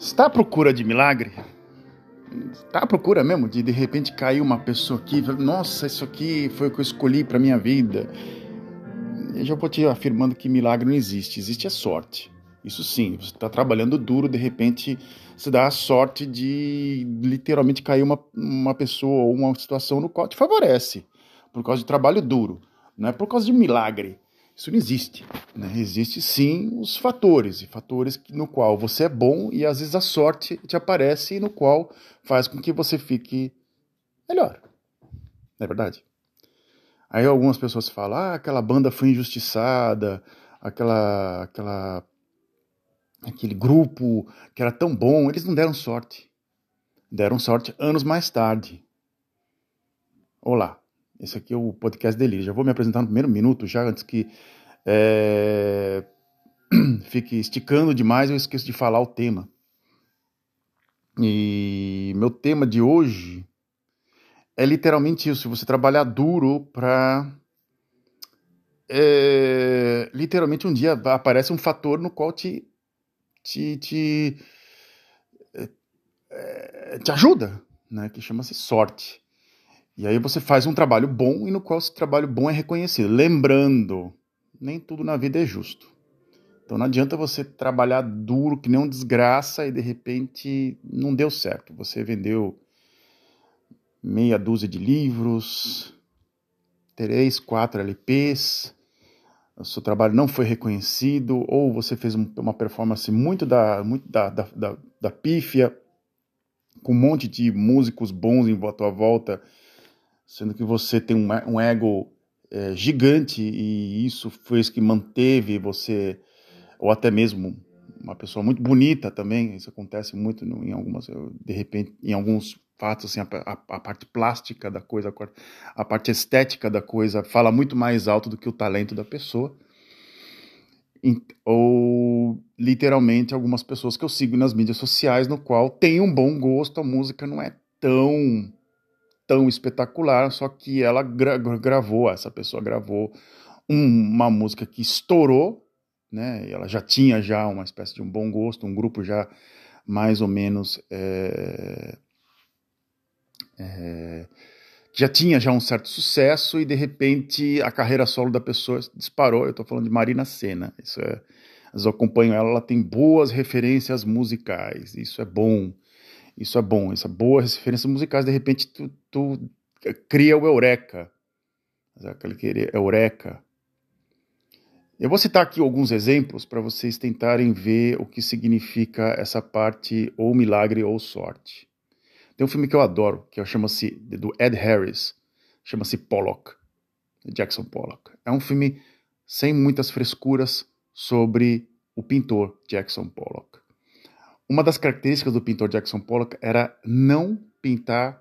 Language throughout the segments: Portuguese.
Está à procura de milagre? Está à procura mesmo de de repente cair uma pessoa aqui, nossa, isso aqui foi o que eu escolhi para minha vida. Eu já vou te afirmando que milagre não existe, existe a sorte. Isso sim, você está trabalhando duro, de repente você dá a sorte de literalmente cair uma, uma pessoa ou uma situação no qual te favorece, por causa de trabalho duro, não é por causa de milagre. Isso não existe. Né? Existe sim os fatores, e fatores no qual você é bom e às vezes a sorte te aparece e no qual faz com que você fique melhor. Não é verdade? Aí algumas pessoas falam, ah, aquela banda foi injustiçada, aquela, aquela, aquele grupo que era tão bom, eles não deram sorte. Deram sorte anos mais tarde. Olá, esse aqui é o podcast dele. Já vou me apresentar no primeiro minuto, já antes que é, fique esticando demais, eu esqueço de falar o tema. E meu tema de hoje é literalmente isso: você trabalhar duro para. É, literalmente um dia aparece um fator no qual te. te, te, é, te ajuda, né? que chama-se sorte. E aí você faz um trabalho bom e no qual esse trabalho bom é reconhecido. Lembrando, nem tudo na vida é justo. Então não adianta você trabalhar duro que nem um desgraça e de repente não deu certo. Você vendeu meia dúzia de livros, três, quatro LPs, o seu trabalho não foi reconhecido, ou você fez uma performance muito da, muito da, da, da, da pífia, com um monte de músicos bons em tua volta sendo que você tem um, um ego é, gigante e isso foi isso que manteve você, ou até mesmo uma pessoa muito bonita também, isso acontece muito em algumas, de repente, em alguns fatos, assim, a, a, a, parte plástica da coisa, a parte estética da coisa fala muito mais alto do que o talento da pessoa. Ou literalmente algumas pessoas que eu sigo nas mídias sociais, no qual tem um bom gosto, a música não é tão tão espetacular, só que ela gra gravou, essa pessoa gravou um, uma música que estourou, né? Ela já tinha já uma espécie de um bom gosto, um grupo já mais ou menos é, é, já tinha já um certo sucesso e de repente a carreira solo da pessoa disparou. Eu estou falando de Marina Senna. Isso é, eu acompanho ela, ela tem boas referências musicais. Isso é bom. Isso é bom, isso é boa referências musicais. De repente, tu, tu cria o Eureka. Aquele que Eureka. Eu vou citar aqui alguns exemplos para vocês tentarem ver o que significa essa parte ou milagre ou sorte. Tem um filme que eu adoro, que chama-se do Ed Harris, chama-se Pollock, Jackson Pollock. É um filme sem muitas frescuras sobre o pintor Jackson Pollock. Uma das características do pintor Jackson Pollock era não pintar,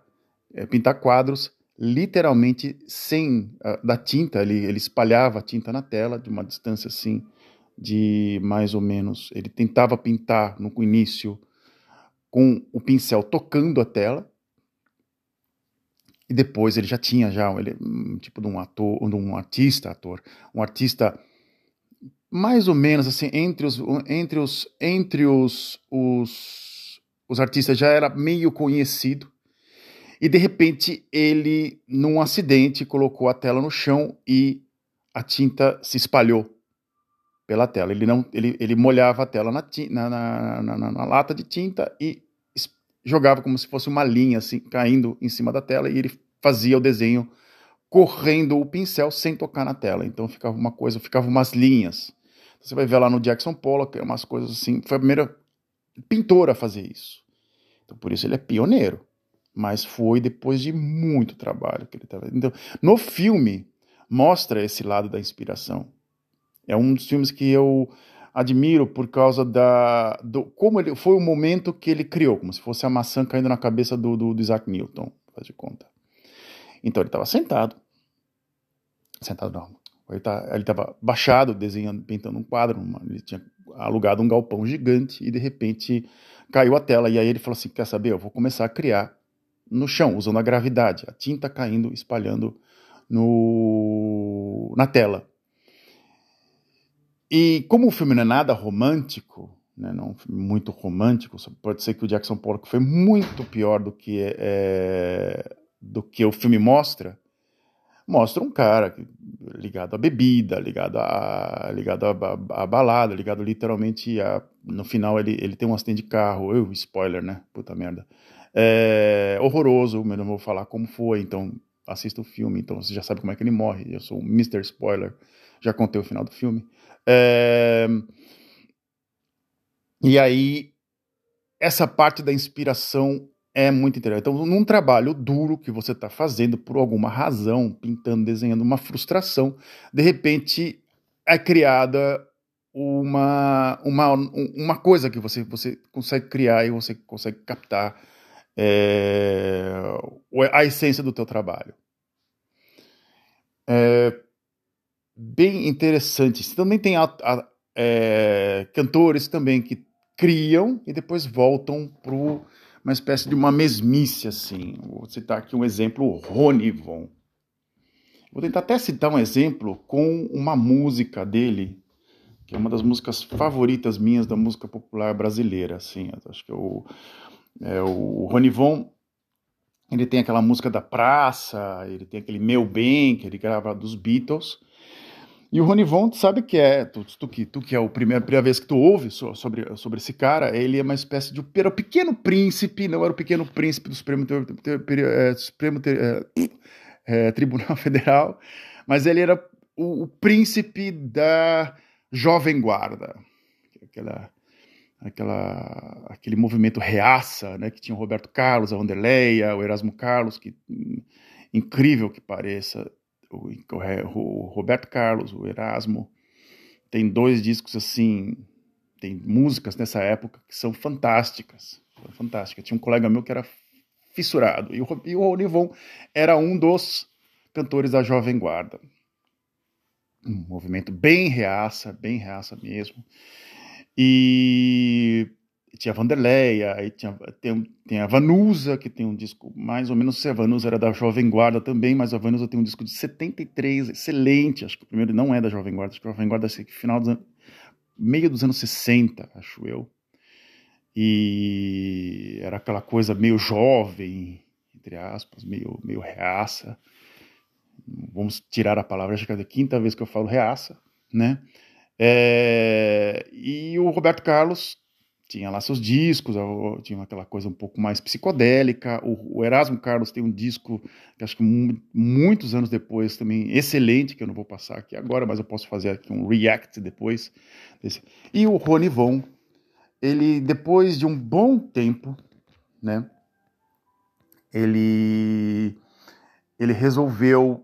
é, pintar quadros literalmente sem uh, da tinta. Ele, ele espalhava a tinta na tela de uma distância assim de mais ou menos. Ele tentava pintar no início com o pincel tocando a tela e depois ele já tinha já ele um tipo de um ator, de um artista, ator, um artista mais ou menos assim entre os entre os entre os, os, os artistas já era meio conhecido. E de repente ele num acidente colocou a tela no chão e a tinta se espalhou pela tela. Ele não ele, ele molhava a tela na, na, na, na, na lata de tinta e jogava como se fosse uma linha assim caindo em cima da tela e ele fazia o desenho correndo o pincel sem tocar na tela. Então ficava uma coisa ficava umas linhas você vai ver lá no Jackson Pollock, é umas coisas assim. Foi a primeira pintora a fazer isso. Então, por isso ele é pioneiro. Mas foi depois de muito trabalho que ele estava. Então, no filme, mostra esse lado da inspiração. É um dos filmes que eu admiro por causa da do como ele foi o momento que ele criou, como se fosse a maçã caindo na cabeça do, do, do Isaac Newton, faz de conta. Então ele estava sentado, sentado não, ele tá, estava baixado, desenhando, pintando um quadro. Uma, ele tinha alugado um galpão gigante e de repente caiu a tela. E aí ele falou assim: Quer saber? Eu vou começar a criar no chão, usando a gravidade, a tinta caindo, espalhando no, na tela. E como o filme não é nada romântico, né, não muito romântico. Pode ser que o Jackson Pollock foi muito pior do que é, do que o filme mostra. Mostra um cara ligado à bebida, ligado a ligado a, balada, ligado literalmente a no final ele, ele tem um acidente de carro, eu spoiler, né? Puta merda. É horroroso, mas não vou falar como foi, então assista o filme, então você já sabe como é que ele morre. Eu sou um Mr. Spoiler, já contei o final do filme. É... E aí, essa parte da inspiração é muito interessante. Então, num trabalho duro que você está fazendo por alguma razão, pintando, desenhando uma frustração, de repente é criada uma, uma, uma coisa que você, você consegue criar e você consegue captar é, a essência do teu trabalho. É bem interessante. Também tem a, a, é, cantores também que criam e depois voltam para uma espécie de uma mesmice assim. Vou citar aqui um exemplo, o Rony Von. Vou tentar até citar um exemplo com uma música dele, que é uma das músicas favoritas minhas da música popular brasileira, assim. Acho que é o, é, o Rony Von, ele tem aquela música da praça, ele tem aquele Meu Bem, que ele grava dos Beatles, e o Rony Von, tu sabe que é, tu, tu, tu, tu que é a primeira, vez que tu ouve sobre, sobre esse cara, ele é uma espécie de era o pequeno príncipe, não era o pequeno príncipe do Supremo, ter, ter, ter, é, Supremo é, é, Tribunal Federal, mas ele era o, o, príncipe da Jovem Guarda, aquela, aquela, aquele movimento reaça, né, que tinha o Roberto Carlos, a Wanderleia, o Erasmo Carlos, que hum, incrível que pareça, o, o Roberto Carlos, o Erasmo, tem dois discos assim, tem músicas nessa época que são fantásticas, fantásticas. Tinha um colega meu que era fissurado e o, e o Olivon era um dos cantores da Jovem Guarda. Um movimento bem reaça, bem reaça mesmo. E tinha a Vanderleia, aí tinha, tem, tem, a Vanusa, que tem um disco mais ou menos, se a Vanusa era da Jovem Guarda também, mas a Vanusa tem um disco de 73, excelente, acho que o primeiro não é da Jovem Guarda, acho que a Jovem Guarda é final dos anos, meio dos anos 60, acho eu, e era aquela coisa meio jovem, entre aspas, meio, meio reaça, vamos tirar a palavra, acho que é a quinta vez que eu falo reaça, né, é, e o Roberto Carlos tinha lá seus discos, tinha aquela coisa um pouco mais psicodélica. O, Erasmo Carlos tem um disco que acho que muitos anos depois também excelente, que eu não vou passar aqui agora, mas eu posso fazer aqui um react depois. Desse. E o Rony Von, ele depois de um bom tempo, né, ele ele resolveu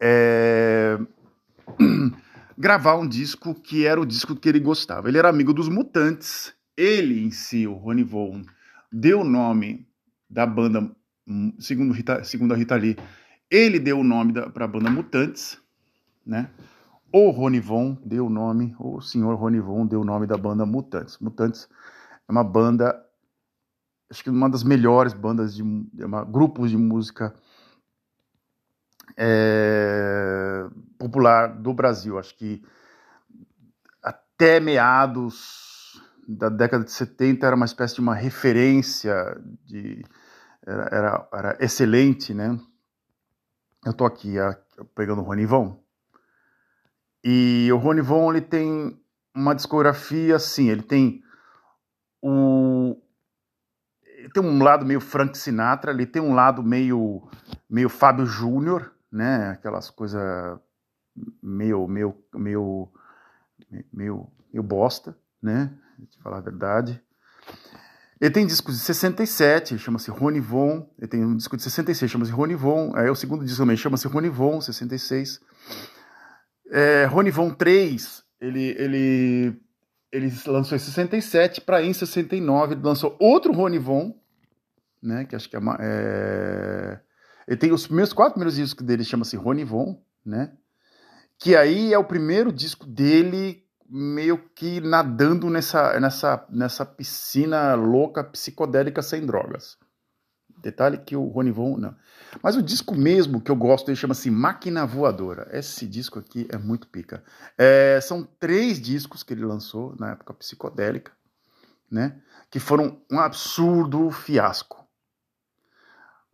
é, gravar um disco que era o disco que ele gostava. Ele era amigo dos Mutantes. Ele em si, o Ronnie deu o nome da banda, hum, segundo, Rita, segundo a Rita Lee, ele deu o nome para a banda Mutantes, né? O Ronnie Von deu o nome, o senhor Ronnie Von deu o nome da banda Mutantes. Mutantes é uma banda, acho que uma das melhores bandas de, é uma, grupos de música é, popular do Brasil. Acho que até meados da década de 70 era uma espécie de uma referência, de, era, era, era excelente, né? Eu tô aqui a, pegando o Rony Von. E o Rony Von, ele tem uma discografia assim, ele tem o ele tem um lado meio Frank Sinatra, ele tem um lado meio meio Fábio Júnior, né? Aquelas coisas meio, meio, meio, meio, meio bosta, né? De falar a verdade. Ele tem discos de 67, chama-se Rony Von. Ele tem um disco de 66, chama-se Rony Von. Aí o segundo disco também chama-se Rony Von, 66. É, Rony Von 3, ele, ele, ele lançou em 67, para em 69 ele lançou outro Rony Von, né? Que acho que é, é ele tem os meus quatro primeiros discos dele, chama-se Rony Von, né? Que aí é o primeiro disco dele meio que nadando nessa, nessa, nessa piscina louca, psicodélica, sem drogas. Detalhe que o Rony Von, não. Mas o disco mesmo que eu gosto, ele chama-se Máquina Voadora. Esse disco aqui é muito pica. É, são três discos que ele lançou na época psicodélica, né? Que foram um absurdo fiasco.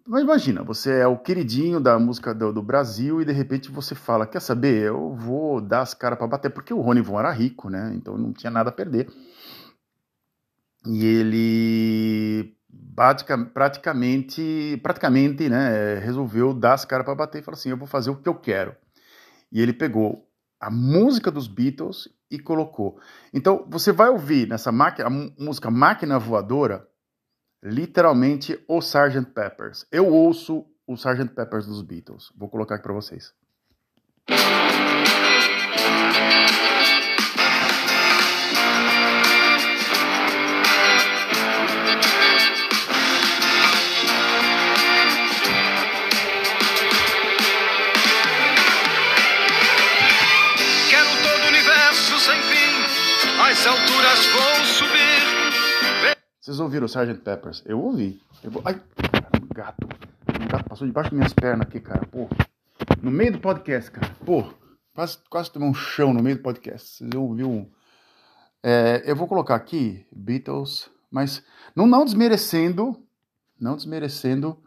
Mas imagina, você é o queridinho da música do, do, Brasil e de repente você fala, quer saber, eu vou dar as caras para bater, porque o Rony Von era rico, né? Então não tinha nada a perder. E ele praticamente, praticamente né, resolveu dar as caras para bater e falou assim: eu vou fazer o que eu quero. E ele pegou a música dos Beatles e colocou. Então você vai ouvir nessa máquina, a música Máquina Voadora, literalmente o Sgt. Peppers. Eu ouço o Sgt. Peppers dos Beatles. Vou colocar aqui para vocês. Vocês ouviram o Sgt. Peppers? Eu ouvi. Eu. Ai, um gato. Um gato passou debaixo das minhas pernas aqui, cara. Pô. No meio do podcast, cara. Pô, quase, quase tomei um chão no meio do podcast. Vocês ouviram? É, eu vou colocar aqui Beatles, mas não, não desmerecendo, não desmerecendo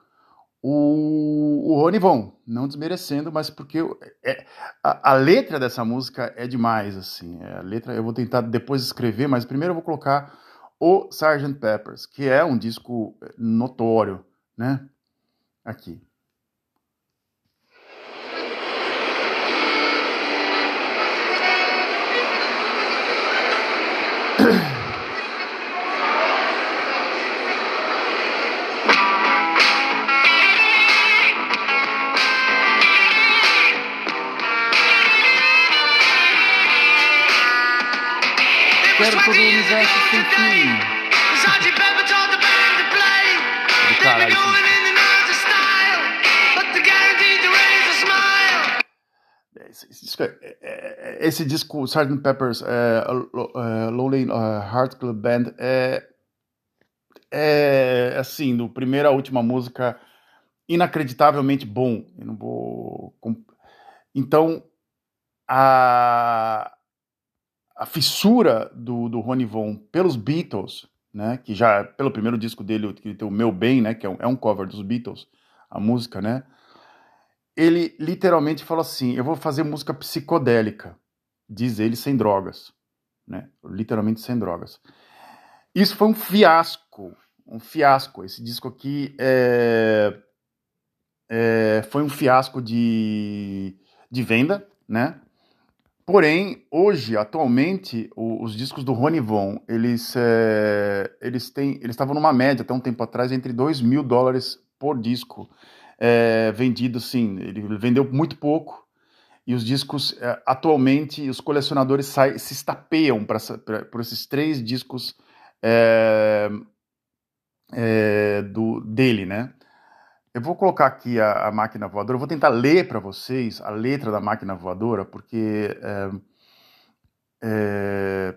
o, o Rony Von, não desmerecendo, mas porque é, a, a, letra dessa música é demais, assim. É, a letra eu vou tentar depois escrever, mas primeiro eu vou colocar o Sgt. Peppers, que é um disco notório, né? Aqui. Quero todo o universo sem fim. Caralho, esse, esse, disco, é, é, é, esse disco, Sgt. Pepper's é, Lonely Heart Club Band, é, é assim, do primeira à última música, inacreditavelmente bom. Eu não vou. Então, a, a fissura do, do Ronnie Von pelos Beatles, né, que já pelo primeiro disco dele, que tem o Meu Bem, né, que é um, é um cover dos Beatles, a música, né, ele literalmente falou assim: eu vou fazer música psicodélica, diz ele, sem drogas, né, literalmente sem drogas. Isso foi um fiasco, um fiasco. Esse disco aqui é, é, foi um fiasco de, de venda, né? Porém, hoje, atualmente, os discos do Rony Von, eles, é, eles têm, eles estavam numa média até um tempo atrás entre 2 mil dólares por disco é, vendido, sim. Ele vendeu muito pouco e os discos, é, atualmente, os colecionadores sai, se estapeiam pra, pra, por esses três discos é, é, do, dele, né? Eu vou colocar aqui a, a máquina voadora, eu vou tentar ler para vocês a letra da máquina voadora, porque é, é,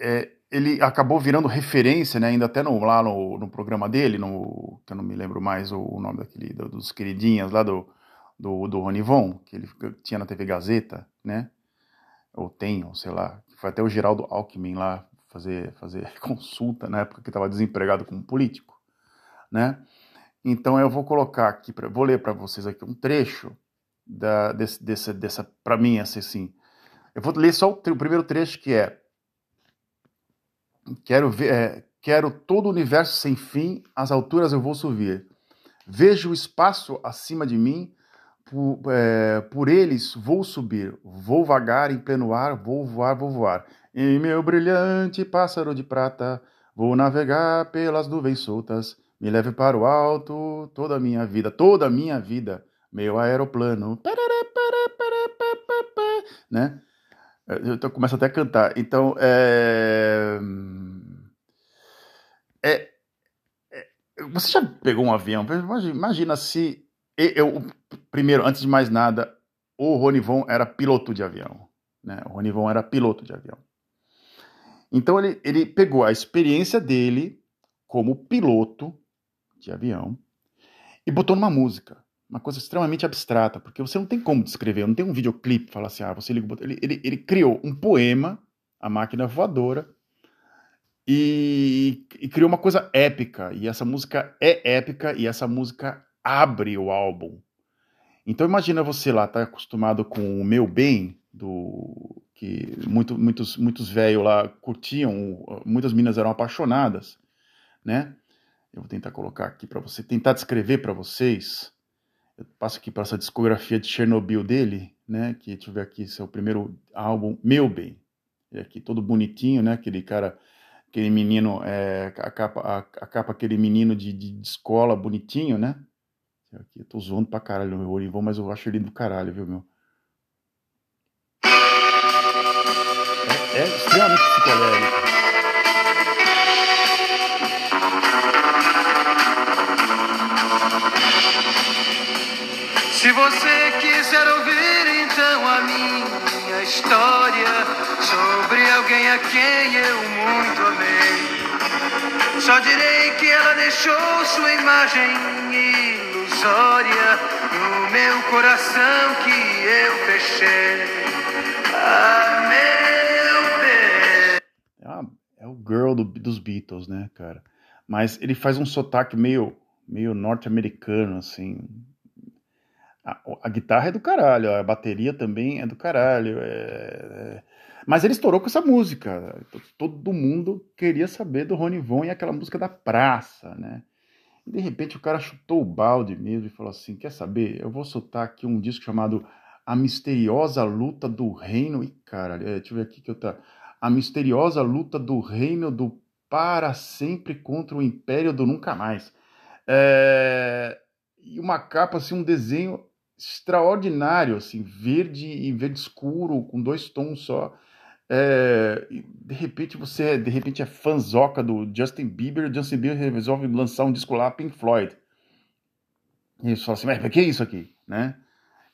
é, ele acabou virando referência, né, ainda até no, lá no, no, programa dele, no, que eu não me lembro mais o, o nome daquele, dos queridinhas lá do, do, do Ronivon, que ele tinha na TV Gazeta, né? Ou tem, ou sei lá. Foi até o Geraldo Alckmin lá fazer, fazer consulta na época que estava desempregado como político, né? Então eu vou colocar aqui, pra, vou ler para vocês aqui um trecho da, desse, dessa, dessa para mim, assim. Eu vou ler só o, o, primeiro trecho que é quero ver, é, quero todo o universo sem fim, às alturas eu vou subir. Vejo o espaço acima de mim, por, é, por eles vou subir, vou vagar em pleno ar, vou voar, vou voar. Em meu brilhante pássaro de prata, vou navegar pelas nuvens soltas me leve para o alto toda a minha vida, toda a minha vida, meu aeroplano. Né? Eu começo até a cantar. Então, é... É... é... Você já pegou um avião? Imagina se eu, primeiro, antes de mais nada, o Ronivon era piloto de avião. Né? O Ronivon era piloto de avião. Então ele, ele pegou a experiência dele como piloto de avião e botou numa música. Uma coisa extremamente abstrata, porque você não tem como descrever, não tem um videoclipe falar assim, ah, você liga ele, ele, ele criou um poema, A Máquina Voadora, e, e, criou uma coisa épica. E essa música é épica e essa música abre o álbum. Então imagina você lá, tá acostumado com o Meu Bem, do que muito, muitos muitos velhos lá curtiam, muitas meninas eram apaixonadas, né? Eu vou tentar colocar aqui para você, tentar descrever para vocês. Eu passo aqui para essa discografia de Chernobyl dele, né? Que deixa eu ver aqui, esse é primeiro álbum, Meu Bem. Ele aqui todo bonitinho, né? Aquele cara aquele menino, é, a, capa, a, a, capa, aquele menino de, de, de, escola bonitinho, né? Aqui, eu tô zoando pra caralho meu Olivão, mas eu acho ele do caralho, viu, meu? É, é extremamente psicodélico. Você quiser ouvir então a minha história sobre alguém a quem eu muito amei, só direi que ela deixou sua imagem ilusória no meu coração que eu fechei. Ah, meu bem. É, é o girl do, dos Beatles, né, cara? Mas ele faz um sotaque meio, meio norte-americano, assim, a, a, guitarra é do caralho, a bateria também é do caralho. É, é... Mas ele estourou com essa música. Todo mundo queria saber do Rony Von e aquela música da praça, né? E de repente o cara chutou o balde mesmo e falou assim: Quer saber? Eu vou soltar aqui um disco chamado A Misteriosa Luta do Reino. E caralho, é, deixa eu ver aqui que eu tá. A Misteriosa Luta do Reino do Para Sempre contra o Império do Nunca Mais. É... E uma capa, assim, um desenho extraordinário, assim, verde e verde escuro, com dois tons só. É, de repente você de repente é fanzoca do Justin Bieber, Justin Bieber resolve lançar um disco lá, Pink Floyd. E você fala assim, mas que é isso aqui, né?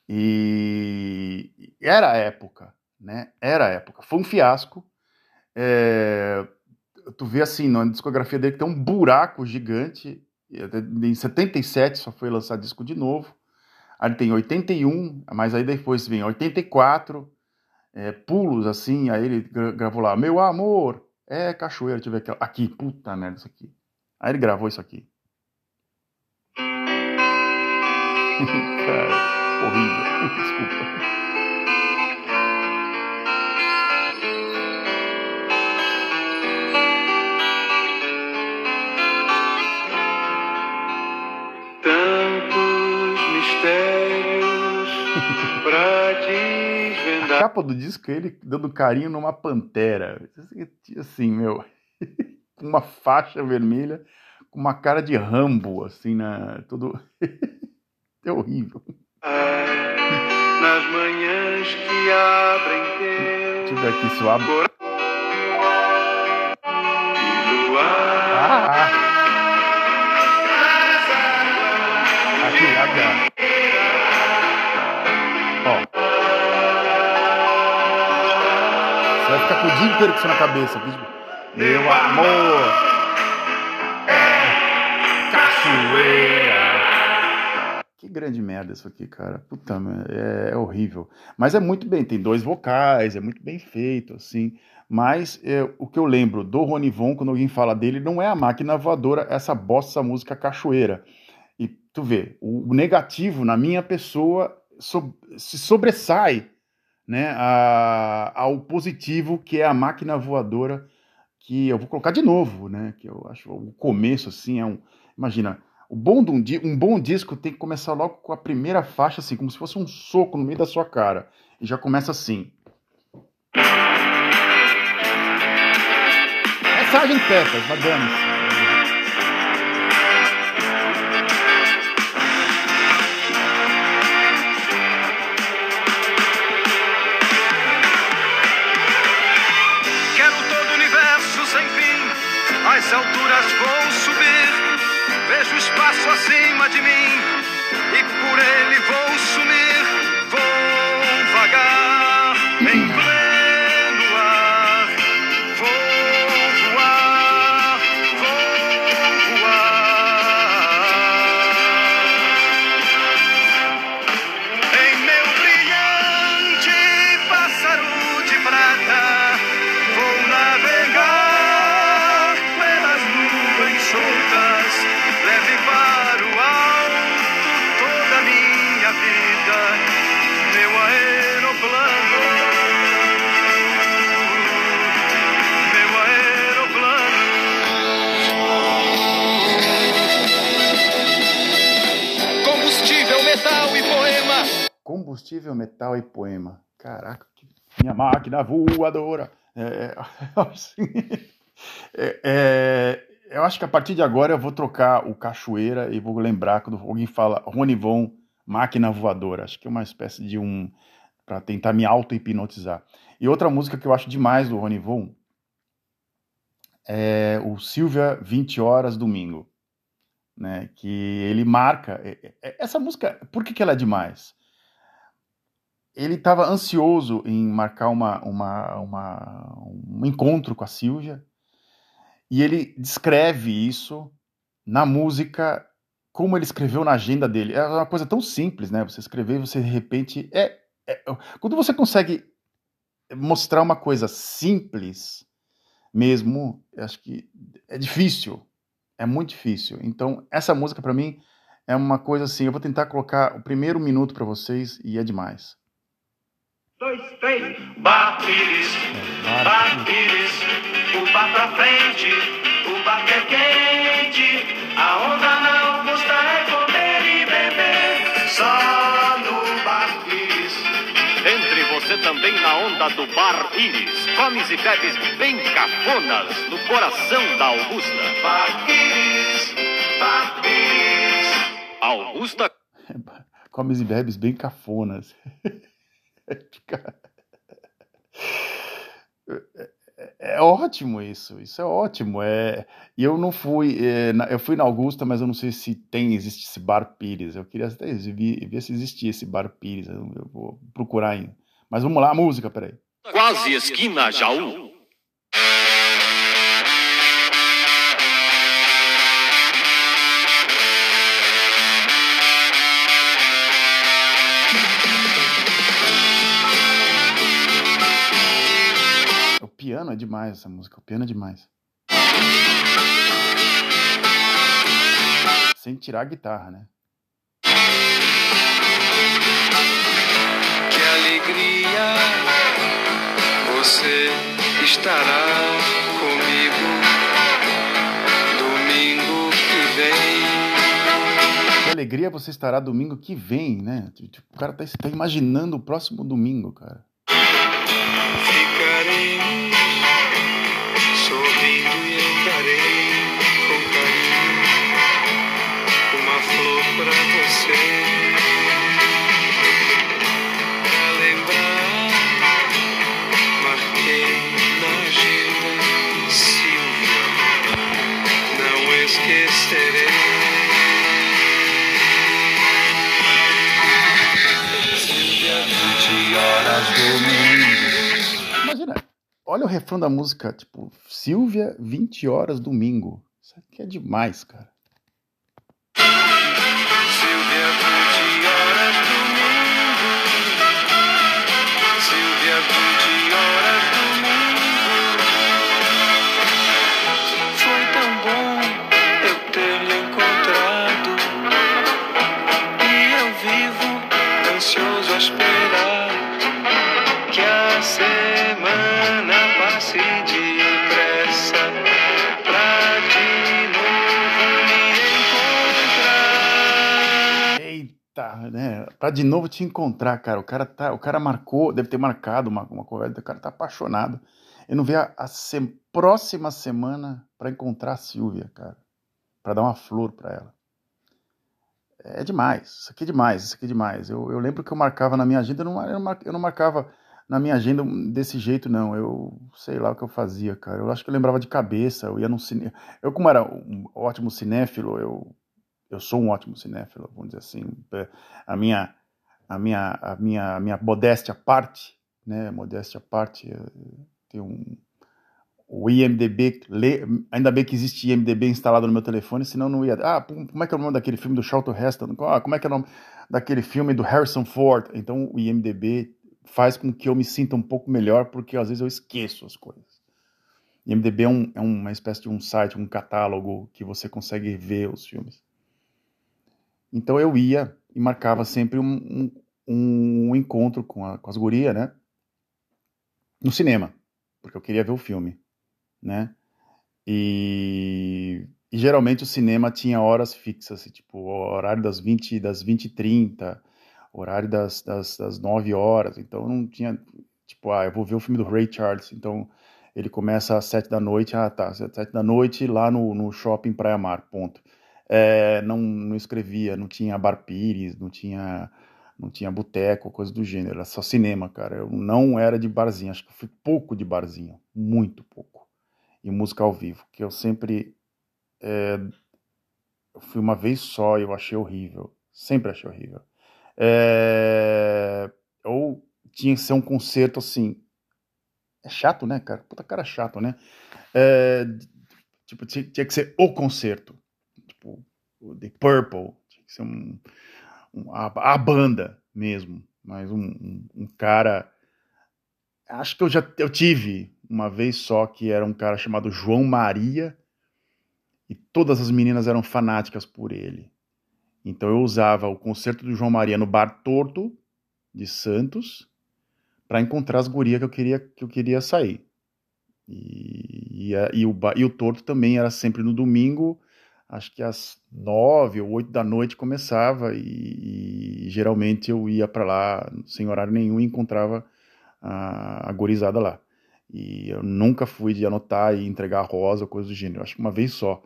E era a época, né? Era a época. Foi um fiasco. É... Tu vê assim, na discografia dele que tem um buraco gigante. Em 77 só foi lançar disco de novo. Aí tem 81, mas aí depois vem 84, é, pulos assim, aí ele gravou lá, meu amor, é cachoeira, deixa eu ver aqui, aqui, puta merda, isso aqui. Aí ele gravou isso aqui. Cara, horrível, desculpa. Capa do disco é ele dando carinho numa pantera. Assim, meu. com uma faixa vermelha, com uma cara de Rambo, assim, na. Tudo. é horrível. Nas manhãs que abrem teu. Deixa eu ver aqui se eu abro. Ah! Aqui, aqui, com o dia inteiro com isso na cabeça. Meu amor, é cachoeira. Que grande merda isso aqui, cara. Puta, é, é horrível. Mas é muito bem, tem dois vocais, é muito bem feito, assim. Mas é, o que eu lembro do Ronivon, quando alguém fala dele, não é a máquina voadora, é essa bossa música cachoeira. E tu vê, o, o negativo na minha pessoa so, se sobressai né, a, ao positivo, que é a máquina voadora, que eu vou colocar de novo, né, que eu acho o começo, assim, é um... Imagina, o bom de um, um bom disco tem que começar logo com a primeira faixa, assim, como se fosse um soco no meio da sua cara. E já começa assim. É Sgt. Peppers, mas acima de mim e por ele vou sumir, combustível, metal e poema. Caraca, minha máquina voadora. É, é, é, é, eu acho que a partir de agora eu vou trocar o Cachoeira e vou lembrar quando alguém fala Rony Von máquina voadora. Acho que é uma espécie de um. para tentar me auto-hipnotizar. E outra música que eu acho demais do Rony Von é o Silvia 20 Horas Domingo. Né, que ele marca. Essa música, por que, que ela é demais? Ele estava ansioso em marcar uma, uma, uma, um encontro com a Silvia, e ele descreve isso na música como ele escreveu na agenda dele. É uma coisa tão simples, né? Você escrever, você de repente é, é quando você consegue mostrar uma coisa simples mesmo, acho que é difícil, é muito difícil. Então essa música para mim é uma coisa assim. Eu vou tentar colocar o primeiro minuto para vocês e é demais. Dois, três, Bar Pires, Bar Pires o bar pra frente, o bar é quente, a onda também na onda do bar Iris, comes e bebes bem cafonas no coração da Augusta. Bar Iris, bar Iris. Augusta. comes e bebes bem cafonas. é ótimo isso, isso é ótimo. É, e eu não fui, é, na, eu fui na Augusta, mas eu não sei se tem, existe esse Bar Pires. Eu queria até ver, ver se existia esse Bar Pires. Eu, eu, vou procurar ainda. Mas vamos lá, a música, peraí. Quase esquina Jaú. piano é demais essa música, o piano é demais. Sem tirar a guitarra, né? Alegria você estará comigo domingo que vem. Que alegria você estará domingo que vem, né? Tipo, o cara tá, tá imaginando o próximo domingo, cara. Olha o refrão da música, tipo, Silvia, 20 horas domingo. Isso aqui é demais, cara. Pra de novo te encontrar, cara. O cara tá, o cara marcou, deve ter marcado uma, uma conversa, o cara tá apaixonado. Eu não vê a, a se, próxima semana para encontrar a Silvia, cara. para dar uma flor para ela. É demais, isso aqui é demais, isso aqui é demais. Eu, eu lembro que eu marcava na minha agenda, eu não, eu, não, eu não marcava na minha agenda desse jeito, não. Eu sei lá o que eu fazia, cara. Eu acho que eu lembrava de cabeça, eu ia no cinema. Eu, como era um ótimo cinéfilo, eu eu sou um ótimo cinéfilo, vamos dizer assim. É, a minha, a minha, a minha, a minha modéstia parte, né? Modéstia parte, tem um o IMDb, ainda bem que existe IMDb instalado no meu telefone, senão não ia. Ah, como é que é o nome daquele filme do Charlton Heston? Ah, como é que é o nome daquele filme do Harrison Ford? Então o IMDb faz com que eu me sinta um pouco melhor, porque às vezes eu esqueço as coisas. IMDb é, um, é uma espécie de um site, um catálogo que você consegue ver os filmes. Então eu ia e marcava sempre um, um, um encontro com, a, com as gurias, né? No cinema, porque eu queria ver o filme, né? E, e geralmente o cinema tinha horas fixas, assim, tipo, horário das 20, das 20 e 30, horário das, das, das 9 horas, então não tinha, tipo, ah, eu vou ver o filme do Ray Charles, então ele começa às 7 da noite, ah tá, 7 da noite lá no, no shopping Praia Mar, ponto. É, não, não escrevia, não tinha bar pires, não tinha não tinha boteco, coisa do gênero, era só cinema, cara. Eu não era de barzinho, acho que fui pouco de barzinho, muito pouco. E música ao vivo, que eu sempre é, eu fui uma vez só e eu achei horrível, sempre achei horrível. É, ou tinha que ser um concerto assim. É chato, né, cara? Puta cara chato, né? É, tipo, tinha, que ser o concerto. O The Purple. Tinha que ser um, um a, a, banda mesmo. Mas um, um, um, cara. Acho que eu já eu tive uma vez só que era um cara chamado João Maria. E todas as meninas eram fanáticas por ele. Então eu usava o concerto do João Maria no Bar Torto de Santos para encontrar as gurias que eu queria que eu queria sair. E, e, e, o, e o Torto também era sempre no domingo, acho que às nove ou oito da noite começava e, e geralmente eu ia para lá sem horário nenhum e encontrava a, a gorizada lá. E eu nunca fui de anotar e entregar rosa ou coisa do gênero. Acho que uma vez só,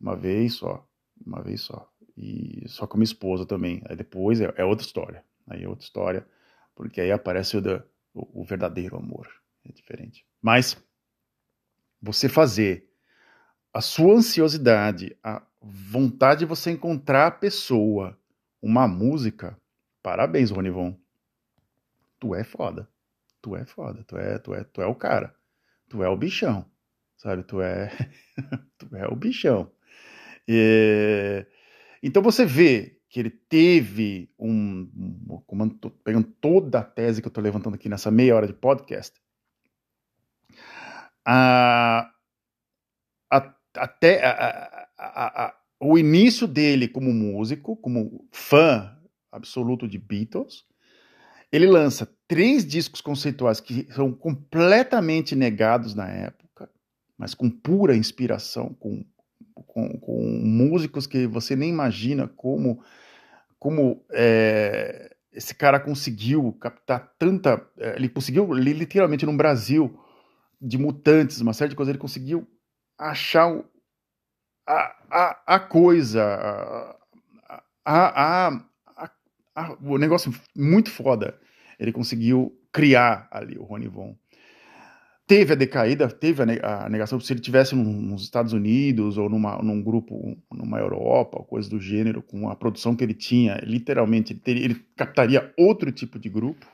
uma vez só, uma vez só e só com minha esposa também. Aí depois é, é outra história. Aí é outra história, porque aí aparece o, o, o verdadeiro amor. É diferente. Mas você fazer a sua ansiosidade, a vontade de você encontrar a pessoa, uma música, parabéns, Ronivon. Tu é foda. Tu é foda. Tu é, tu é, tu é o cara. Tu é o bichão. Sabe? Tu é, tu é o bichão. E então você vê que ele teve um. Tô pegando toda a tese que eu estou levantando aqui nessa meia hora de podcast. A, até a, a, o início dele como músico, como fã absoluto de Beatles, ele lança três discos conceituais que são completamente negados na época, mas com pura inspiração, com com, com músicos que você nem imagina como, como é, esse cara conseguiu captar tanta. É, ele conseguiu, literalmente, no Brasil, de mutantes, uma série de coisas, ele conseguiu achar a, a, a coisa, a, a, a, o negócio muito foda. Ele conseguiu criar ali o Rony Von teve a decaída, teve a negação, se ele tivesse nos Estados Unidos ou numa, num grupo, numa Europa, coisa do gênero, com a produção que ele tinha, literalmente, ele, teria, ele captaria outro tipo de grupo,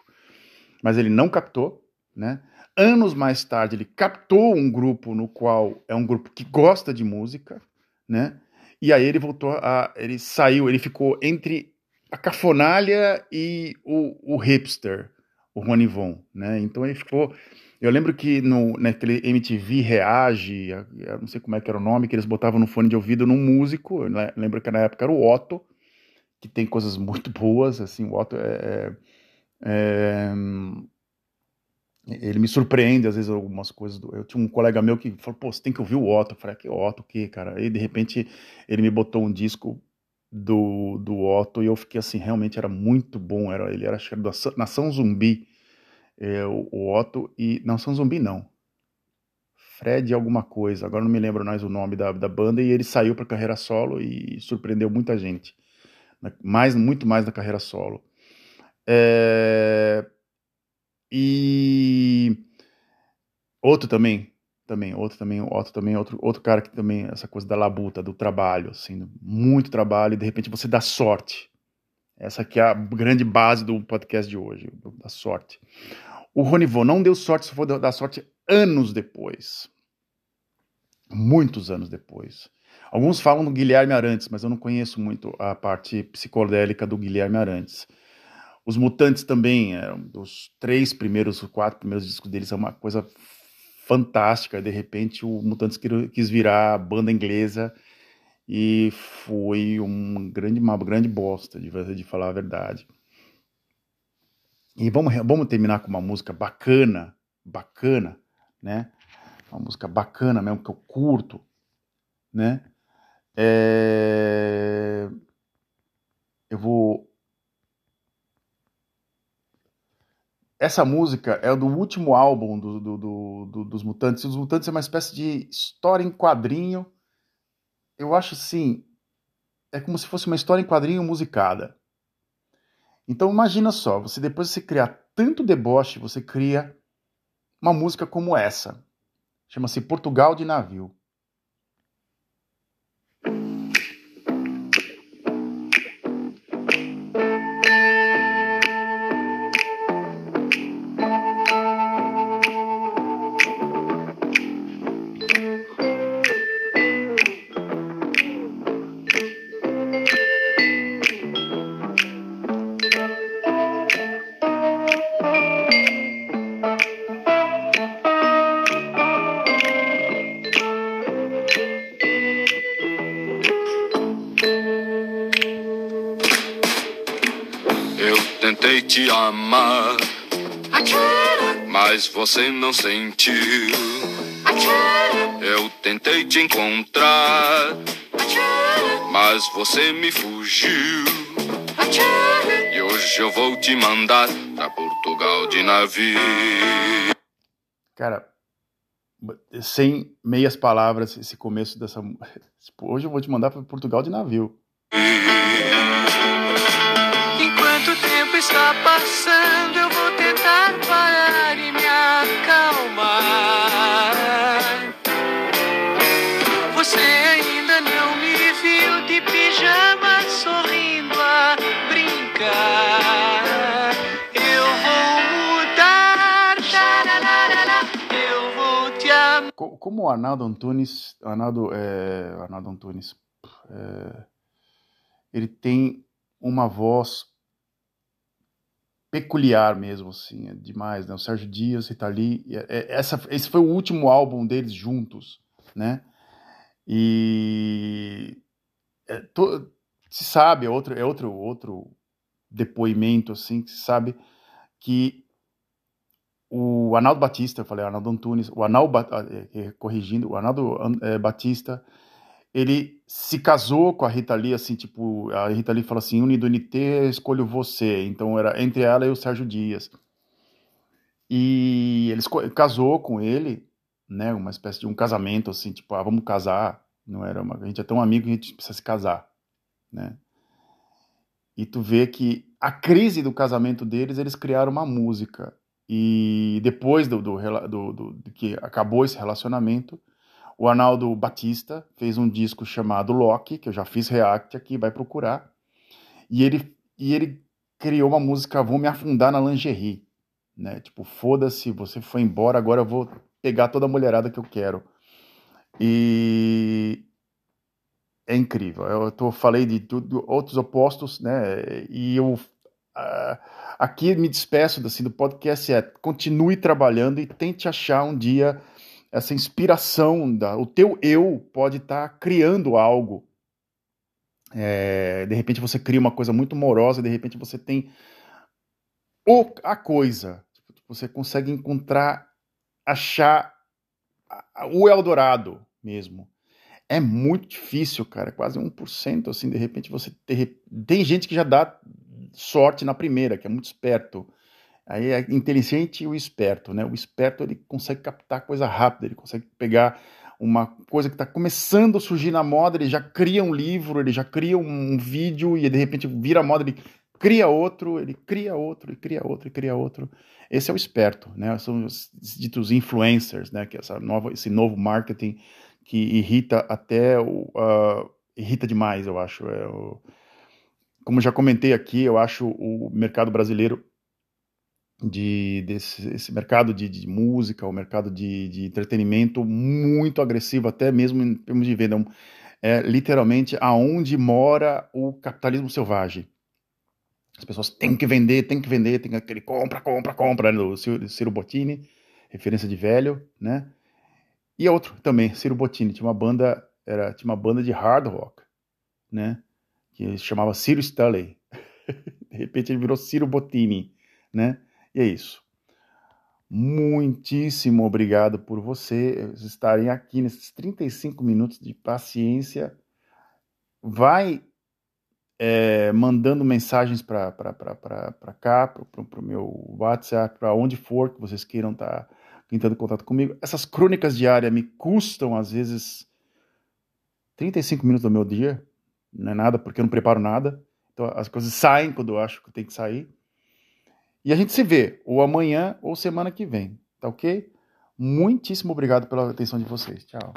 mas ele não captou, né? Anos mais tarde, ele captou um grupo no qual é um grupo que gosta de música, né? E aí ele voltou a. Ele saiu, ele ficou entre a cafonalha e o, o hipster, o Rony Von, né? Então ele ficou eu lembro que no, naquele MTV Reage, eu não sei como é que era o nome, que eles botavam no fone de ouvido num músico, eu lembro que na época era o Otto, que tem coisas muito boas, assim, o Otto é, é, é ele me surpreende às vezes algumas coisas. Do, eu tinha um colega meu que falou, pô, você tem que ouvir o Otto. Eu falei, ah, que Otto, o que, cara? E de repente ele me botou um disco do, do Otto e eu fiquei assim, realmente era muito bom. Era, ele era acho que da Nação Zumbi é, o, o Otto e. Não, são zumbi não. Fred alguma coisa, agora não me lembro mais o nome da, da banda, e ele saiu para carreira solo e surpreendeu muita gente. Mais, muito mais na carreira solo. É, e outro também, também, outro também, outro também, outro, outro cara que também, essa coisa da labuta, do trabalho, assim, muito trabalho, e de repente você dá sorte. Essa aqui é a grande base do podcast de hoje, da sorte. O Ronivon não deu sorte, só foi dar sorte anos depois. Muitos anos depois. Alguns falam do Guilherme Arantes, mas eu não conheço muito a parte psicodélica do Guilherme Arantes. Os Mutantes também, eram dos três primeiros, quatro primeiros discos deles, é uma coisa fantástica. De repente, o Mutantes quis virar banda inglesa e foi um grande, uma grande bosta, de, de falar a verdade. E vamos, vamos terminar com uma música bacana, bacana, né? Uma música bacana mesmo, que eu curto, né? É... Eu vou essa música é do último álbum do, do, do, do, dos Mutantes. Os Mutantes é uma espécie de história em quadrinho. Eu acho assim, é como se fosse uma história em quadrinho musicada. Então imagina só, você depois de você criar tanto deboche, você cria uma música como essa. Chama-se Portugal de Navio. Te amar. Mas você não sentiu. Eu tentei te encontrar. Mas você me fugiu. E hoje eu vou te mandar pra Portugal de navio. Cara, sem meias palavras, esse começo dessa. Hoje eu vou te mandar para Portugal de navio. está passando, eu vou tentar parar e me acalmar. Você ainda não me viu de pijama sorrindo a brincar. Eu vou mudar, eu vou te amar. Como o Arnaldo Antunes, Arnaldo, é, Arnaldo Antunes, é, ele tem uma voz peculiar mesmo, assim, é demais, né? O Sérgio Dias, Rita Lee, é, é, essa, esse foi o último álbum deles juntos, né? E é, to, se sabe, é outro, é outro, outro depoimento, assim, que se sabe que o Arnaldo Batista, eu falei Arnaldo Antunes, o Arnaldo, é, corrigindo, o Arnaldo é, Batista, ele se casou com a Rita Lee, assim, tipo, a Rita Lee falou assim, unido NT, escolho você. Então era entre ela e o Sérgio Dias. E ele casou com ele, né, uma espécie de um casamento, assim, tipo, ah, vamos casar. Não era uma, a gente é tão amigo que a gente precisa se casar, né. E tu vê que a crise do casamento deles, eles criaram uma música. E depois do, do, do, do que acabou esse relacionamento, o Arnaldo Batista fez um disco chamado Loki, que eu já fiz react aqui, vai procurar. E ele, e ele criou uma música Vou Me Afundar na Lingerie. Né? Tipo, foda-se, você foi embora, agora eu vou pegar toda a mulherada que eu quero. E é incrível. Eu tô, falei de outros opostos, né? E eu uh, aqui me despeço assim, do podcast é continue trabalhando e tente achar um dia essa inspiração, da, o teu eu pode estar tá criando algo. É, de repente você cria uma coisa muito morosa, de repente você tem o, a coisa. Você consegue encontrar, achar o Eldorado mesmo. É muito difícil, cara, quase 1%, assim, de repente você tem, tem gente que já dá sorte na primeira, que é muito esperto. Aí é inteligente e o esperto, né? O esperto ele consegue captar coisa rápida, ele consegue pegar uma coisa que está começando a surgir na moda, ele já cria um livro, ele já cria um vídeo e de repente vira moda, ele cria outro, ele cria outro, ele cria outro, ele cria outro. Esse é o esperto, né? São os ditos influencers, né? Que é essa nova, esse novo marketing que irrita até o uh, irrita demais, eu acho. É o, como já comentei aqui, eu acho o mercado brasileiro de desse esse mercado de, de, música, o mercado de, de, entretenimento muito agressivo, até mesmo em termos de venda. É literalmente aonde mora o capitalismo selvagem. As pessoas têm que vender, têm que vender, tem aquele compra, compra, compra, né, do Ciro Bottini, referência de velho, né? E outro também, Ciro Bottini, tinha uma banda, era, tinha uma banda de hard rock, né? Que se chamava Ciro Stanley. de repente ele virou Ciro Bottini, né? E é isso. Muitíssimo obrigado por você estarem aqui nesses 35 minutos de paciência. Vai é, mandando mensagens para cá, para o meu WhatsApp, para onde for que vocês queiram estar tá entrando em contato comigo. Essas crônicas diárias me custam, às vezes, 35 minutos do meu dia. Não é nada, porque eu não preparo nada. Então as coisas saem quando eu acho que tem que sair. E a gente se vê, ou amanhã ou semana que vem, tá ok? Muitíssimo obrigado pela atenção de vocês. Tchau.